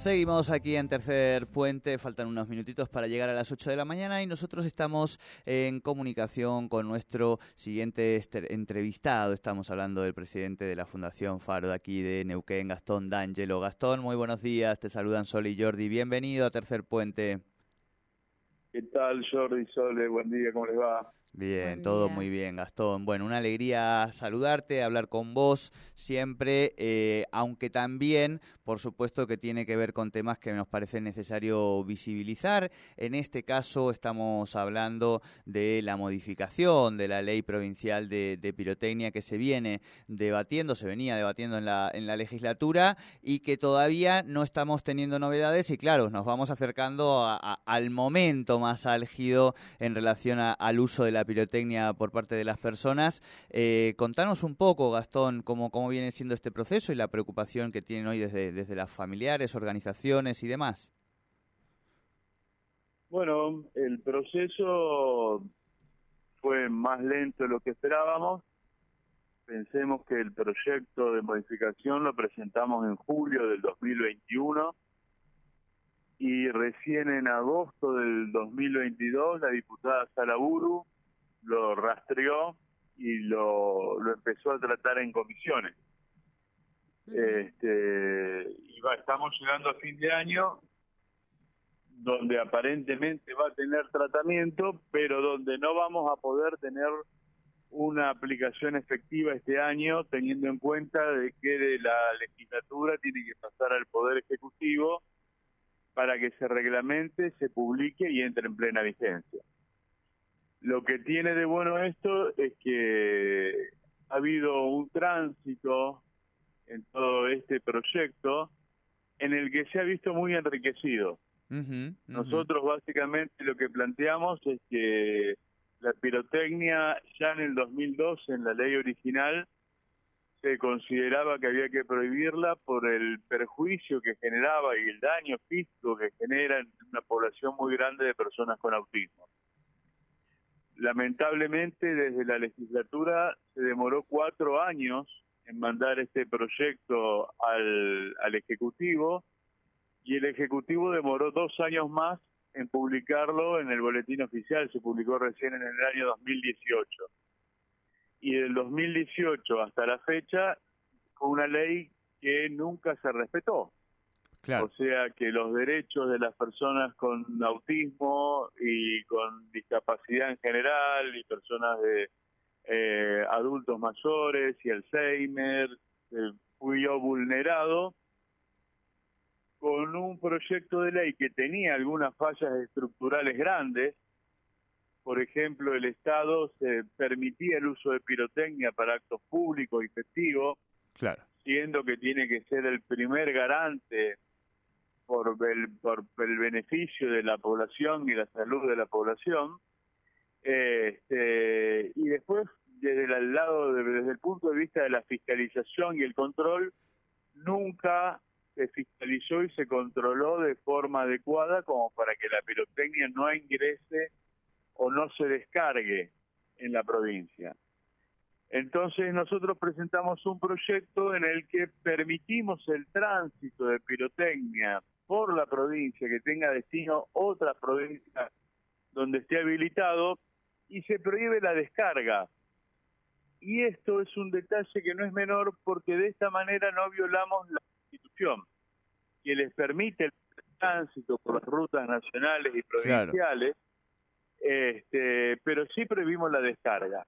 Seguimos aquí en Tercer Puente, faltan unos minutitos para llegar a las 8 de la mañana y nosotros estamos en comunicación con nuestro siguiente entrevistado. Estamos hablando del presidente de la Fundación Faro de aquí de Neuquén, Gastón D'Angelo. Gastón, muy buenos días, te saludan Sol y Jordi. Bienvenido a Tercer Puente. ¿Qué tal, Jordi, Sole? Buen día, ¿cómo les va? Bien, todo muy bien, Gastón. Bueno, una alegría saludarte, hablar con vos siempre, eh, aunque también, por supuesto, que tiene que ver con temas que nos parece necesario visibilizar. En este caso estamos hablando de la modificación de la ley provincial de, pirotecnia que se viene debatiendo, se venía debatiendo en la, en la legislatura y que todavía no estamos teniendo novedades y claro, nos vamos acercando al momento más álgido en relación al uso de la pirotecnia por parte de las personas. Eh, contanos un poco, Gastón, cómo, cómo viene siendo este proceso y la preocupación que tienen hoy desde, desde las familiares, organizaciones y demás. Bueno, el proceso fue más lento de lo que esperábamos. Pensemos que el proyecto de modificación lo presentamos en julio del 2021 y recién en agosto del 2022 la diputada Salaburu lo rastreó y lo, lo empezó a tratar en comisiones. Este, y va, estamos llegando a fin de año donde aparentemente va a tener tratamiento, pero donde no vamos a poder tener una aplicación efectiva este año, teniendo en cuenta de que de la legislatura tiene que pasar al Poder Ejecutivo para que se reglamente, se publique y entre en plena vigencia. Lo que tiene de bueno esto es que ha habido un tránsito en todo este proyecto en el que se ha visto muy enriquecido. Nosotros básicamente lo que planteamos es que la pirotecnia ya en el 2002 en la ley original se consideraba que había que prohibirla por el perjuicio que generaba y el daño físico que genera en una población muy grande de personas con autismo. Lamentablemente, desde la legislatura se demoró cuatro años en mandar este proyecto al, al Ejecutivo y el Ejecutivo demoró dos años más en publicarlo en el boletín oficial, se publicó recién en el año 2018. Y del 2018 hasta la fecha fue una ley que nunca se respetó. O sea que los derechos de las personas con autismo y con discapacidad en general y personas de eh, adultos mayores y Alzheimer eh, fui yo vulnerado con un proyecto de ley que tenía algunas fallas estructurales grandes. Por ejemplo, el Estado se permitía el uso de pirotecnia para actos públicos y festivos, claro. siendo que tiene que ser el primer garante por el, por el beneficio de la población y la salud de la población. Este, y después, desde el lado, desde el punto de vista de la fiscalización y el control, nunca se fiscalizó y se controló de forma adecuada como para que la pirotecnia no ingrese o no se descargue en la provincia. Entonces nosotros presentamos un proyecto en el que permitimos el tránsito de pirotecnia por la provincia, que tenga destino otra provincia donde esté habilitado y se prohíbe la descarga. Y esto es un detalle que no es menor porque de esta manera no violamos la Constitución, que les permite el tránsito por las rutas nacionales y provinciales, este, pero sí prohibimos la descarga.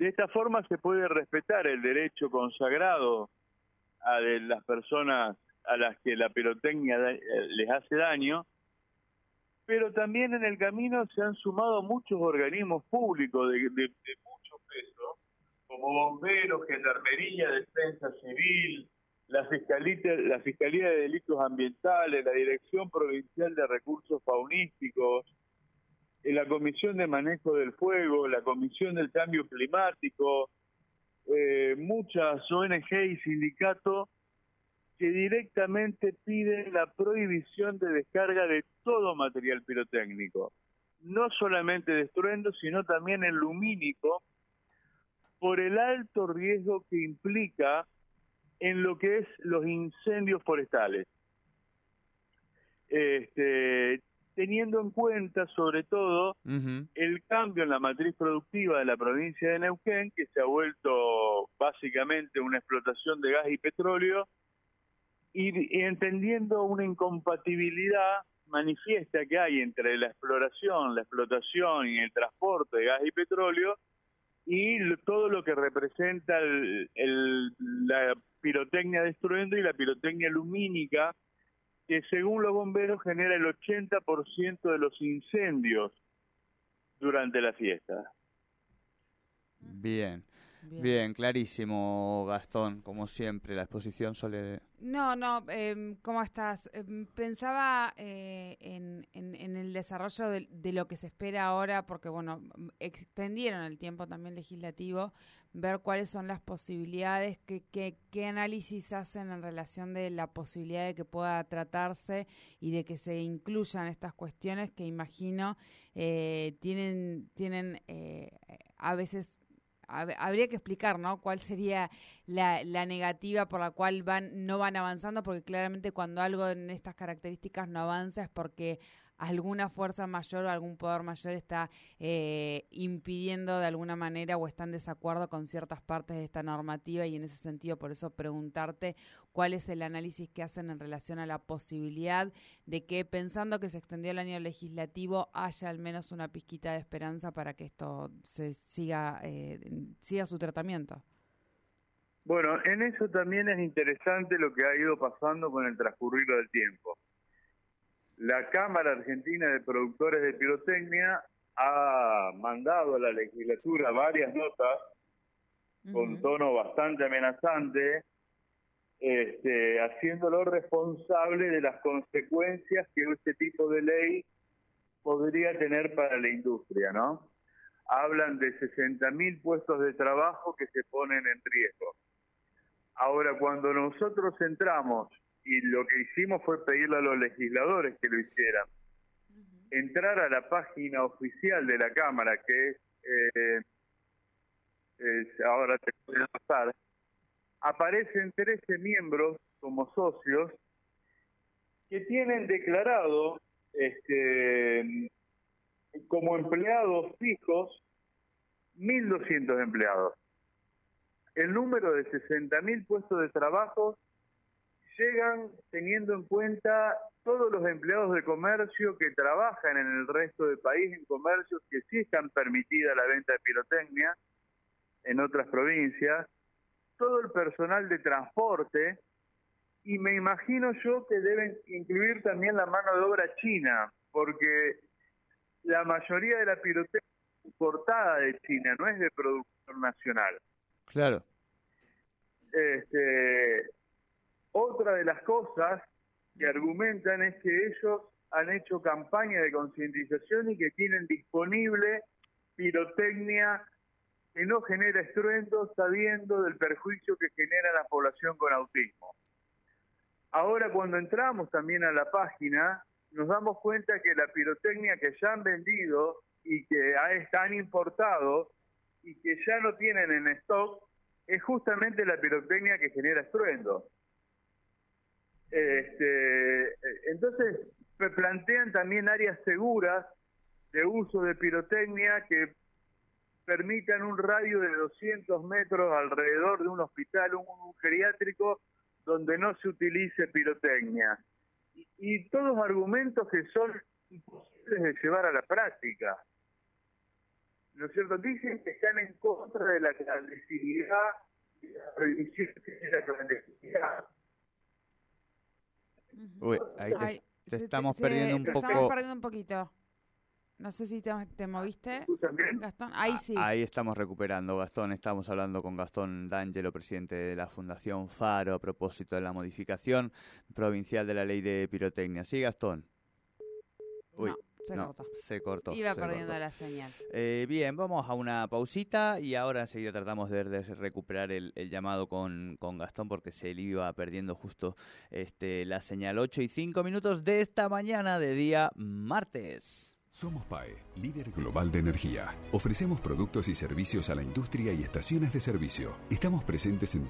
De esta forma se puede respetar el derecho consagrado a de las personas a las que la pirotecnia eh, les hace daño, pero también en el camino se han sumado muchos organismos públicos de, mucho peso, como bomberos, gendarmería, defensa civil, la Fiscalía, la Fiscalía de Delitos Ambientales, la Dirección Provincial de Recursos Faunísticos, la Comisión de Manejo del Fuego, la Comisión del Cambio Climático, eh, muchas ONG y sindicatos que directamente piden la prohibición de descarga de todo material pirotécnico, no solamente de estruendo, sino también el lumínico, por el alto riesgo que implica en lo que es los incendios forestales. Este, teniendo en cuenta sobre todo el cambio en la matriz productiva de la provincia de Neuquén, que se ha vuelto básicamente una explotación de gas y petróleo, y, y entendiendo una incompatibilidad manifiesta que hay entre la exploración, la explotación y el transporte de gas y petróleo, y todo lo que representa el, la pirotecnia destruyendo y la pirotecnia lumínica, que según los bomberos genera el 80% de los incendios durante la fiesta. Bien. Bien. clarísimo, Gastón, como siempre, la exposición suele... No, no, eh, ¿cómo estás? Em, pensaba eh, en, en, el desarrollo de, lo que se espera ahora, porque, bueno, extendieron el tiempo también legislativo, ver cuáles son las posibilidades, qué, qué, qué análisis hacen en relación de la posibilidad de que pueda tratarse y de que se incluyan estas cuestiones que imagino eh, tienen, tienen eh, a veces habría que explicar, ¿no? ¿Cuál sería la, la, negativa por la cual van no van avanzando? Porque claramente cuando algo en estas características no avanza es porque alguna fuerza mayor o algún poder mayor está eh, impidiendo de alguna manera o está en desacuerdo con ciertas partes de esta normativa y en ese sentido por eso preguntarte cuál es el análisis que hacen en relación a la posibilidad de que pensando que se extendió el año legislativo haya al menos una pizquita de esperanza para que esto se siga eh, siga su tratamiento. Bueno, en eso también es interesante lo que ha ido pasando con el transcurrir del tiempo. La Cámara Argentina de Productores de Pirotecnia ha mandado a la legislatura varias notas con tono bastante amenazante, este, haciéndolo responsable de las consecuencias que este tipo de ley podría tener para la industria, ¿no? Hablan de 60.000 puestos de trabajo que se ponen en riesgo. Ahora, cuando nosotros entramos y lo que hicimos fue pedirle a los legisladores que lo hicieran. Entrar a la página oficial de la Cámara, que es, eh, ahora te voy a pasar, aparecen 13 miembros como socios que tienen declarado este, como empleados fijos 1.200 empleados. El número de 60.000 puestos de trabajo llegan teniendo en cuenta todos los empleados de comercio que trabajan en el resto del país en comercios que sí están permitida la venta de pirotecnia en otras provincias, todo el personal de transporte y me imagino yo que deben incluir también la mano de obra china, porque la mayoría de la pirotecnia importada de China, no es de producción nacional. Claro. Este, otra de las cosas que argumentan es que ellos han hecho campaña de concientización y que tienen disponible pirotecnia que no genera estruendo sabiendo del perjuicio que genera la población con autismo. Ahora cuando entramos también a la página, nos damos cuenta que la pirotecnia que ya han vendido y que han importado y que ya no tienen en stock es justamente la pirotecnia que genera estruendo. Este, entonces, plantean también áreas seguras de uso de pirotecnia que permitan un radio de 200 metros alrededor de un hospital, un, geriátrico, donde no se utilice pirotecnia. Y, y, todos argumentos que son imposibles de llevar a la práctica. ¿No es cierto? Dicen que están en contra de la clandestinidad y la prohibición de la clandestinidad Uy, ahí te, estamos perdiendo un poco. Estamos perdiendo un poquito. No sé si te, te moviste. Gastón. Ahí sí. Ahí estamos recuperando, Gastón. Estamos hablando con Gastón D'Angelo, presidente de la Fundación Faro, a propósito de la modificación provincial de la ley de pirotecnia. ¿Sí, Gastón? Uy, no, se no, cortó. se cortó. Iba se perdiendo cortó. la señal. Eh, bien, vamos a una pausita y ahora enseguida tratamos de, de recuperar el, el llamado con, con Gastón porque se le iba perdiendo justo este, la señal 8 y 5 minutos de esta mañana de día martes. Somos PAE, líder global de energía. Ofrecemos productos y servicios a la industria y estaciones de servicio. Estamos presentes en